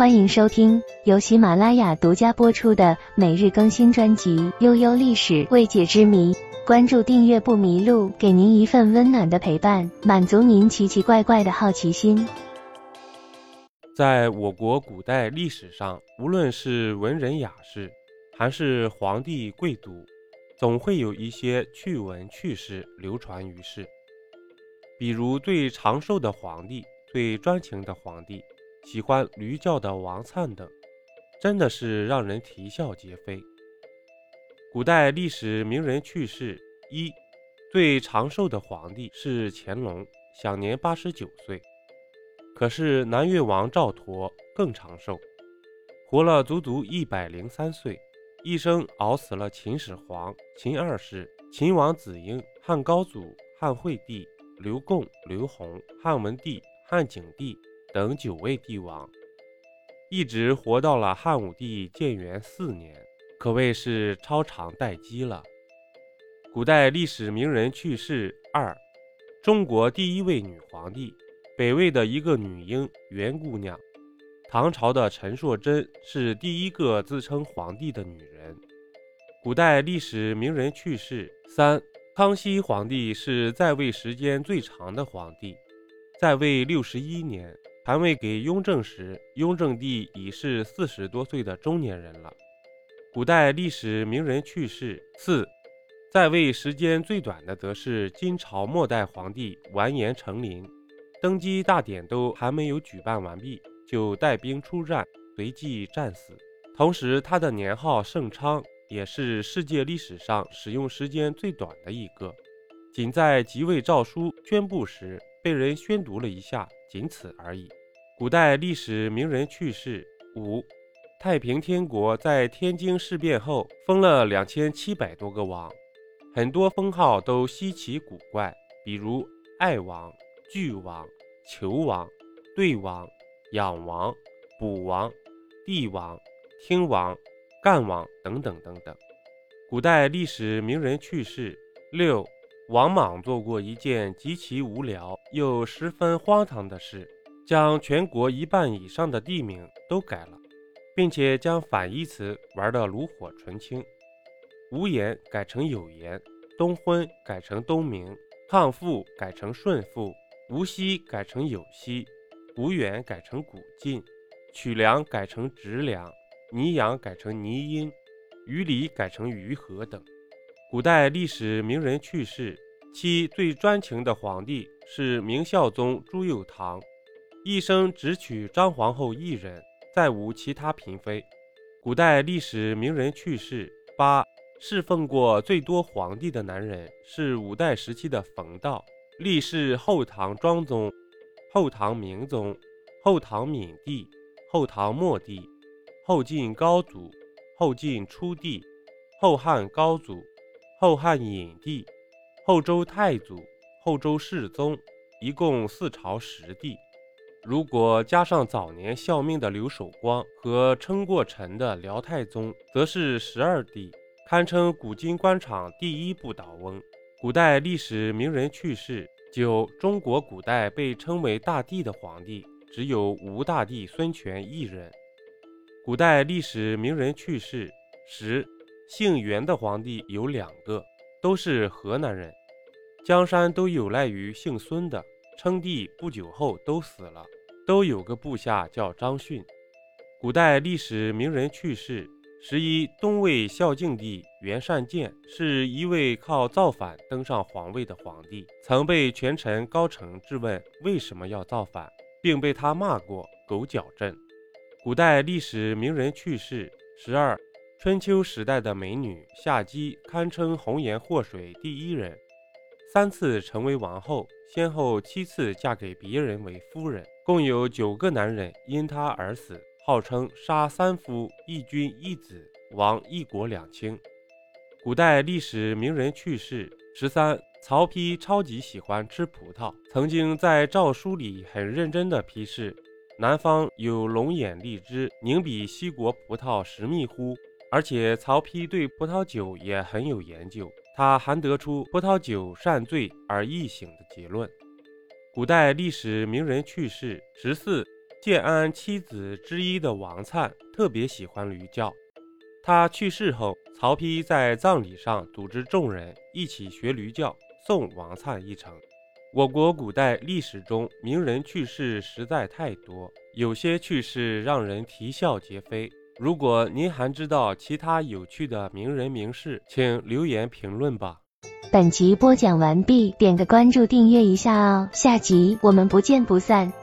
欢迎收听由喜马拉雅独家播出的每日更新专辑《悠悠历史未解之谜》。关注订阅不迷路，给您一份温暖的陪伴，满足您奇奇怪怪的好奇心。在我国古代历史上，无论是文人雅士，还是皇帝贵族，总会有一些趣闻趣事流传于世。比如最长寿的皇帝、最专情的皇帝、喜欢驴叫的王粲等，真的是让人啼笑皆非。古代历史名人趣事一：最长寿的皇帝是乾隆，享年八十九岁。可是南越王赵佗更长寿，活了足足一百零三岁，一生熬死了秦始皇、秦二世、秦王子婴、汉高祖、汉惠帝、刘贡、刘宏、汉文帝、汉景帝等九位帝王，一直活到了汉武帝建元四年。可谓是超长待机了。古代历史名人去世二，中国第一位女皇帝，北魏的一个女婴袁姑娘。唐朝的陈硕贞是第一个自称皇帝的女人。古代历史名人去世三，康熙皇帝是在位时间最长的皇帝，在位六十一年。传位给雍正时，雍正帝已是四十多岁的中年人了。古代历史名人去世四，在位时间最短的则是金朝末代皇帝完颜成林，登基大典都还没有举办完毕，就带兵出战，随即战死。同时，他的年号盛昌也是世界历史上使用时间最短的一个，仅在即位诏书宣布时被人宣读了一下，仅此而已。古代历史名人趣事五。太平天国在天津事变后封了两千七百多个王，很多封号都稀奇古怪，比如爱王、巨王、求王、对王、养王、补王、帝王、听王、干王等等等等。古代历史名人趣事六，王莽做过一件极其无聊又十分荒唐的事，将全国一半以上的地名都改了。并且将反义词玩得炉火纯青，无言改成有言，东昏改成东明，抗父改成顺父，无锡改成有锡，无远改成古晋，曲梁改成直梁，泥阳改成泥阴，于里改成于河等。古代历史名人去世，其最专情的皇帝是明孝宗朱佑樘，一生只娶张皇后一人。再无其他嫔妃。古代历史名人去世八，侍奉过最多皇帝的男人是五代时期的冯道，历仕后唐庄宗、后唐明宗、后唐闵帝、后唐末帝、后晋高祖、后晋初帝、后汉高祖、后汉隐帝、后周太祖、后周世宗，一共四朝十帝。如果加上早年效命的刘守光和称过臣的辽太宗，则是十二帝，堪称古今官场第一不倒翁。古代历史名人去世九，中国古代被称为大帝的皇帝只有吴大帝孙权一人。古代历史名人去世十，姓袁的皇帝有两个，都是河南人，江山都有赖于姓孙的。称帝不久后都死了，都有个部下叫张逊。古代历史名人去世十一，东魏孝静帝袁善建是一位靠造反登上皇位的皇帝，曾被权臣高澄质问为什么要造反，并被他骂过狗脚阵。古代历史名人去世十二，春秋时代的美女夏姬堪称红颜祸水第一人。三次成为王后，先后七次嫁给别人为夫人，共有九个男人因她而死，号称杀三夫一君一子，亡一国两卿。古代历史名人去世十三，曹丕超级喜欢吃葡萄，曾经在诏书里很认真地批示：南方有龙眼荔枝，宁比西国葡萄实蜜乎？而且曹丕对葡萄酒也很有研究。他还得出葡萄酒善醉而易醒的结论。古代历史名人去世十四，建安七子之一的王粲特别喜欢驴叫。他去世后，曹丕在葬礼上组织众人一起学驴叫，送王粲一程。我国古代历史中名人去世实在太多，有些去世让人啼笑皆非。如果您还知道其他有趣的名人名事，请留言评论吧。本集播讲完毕，点个关注，订阅一下哦，下集我们不见不散。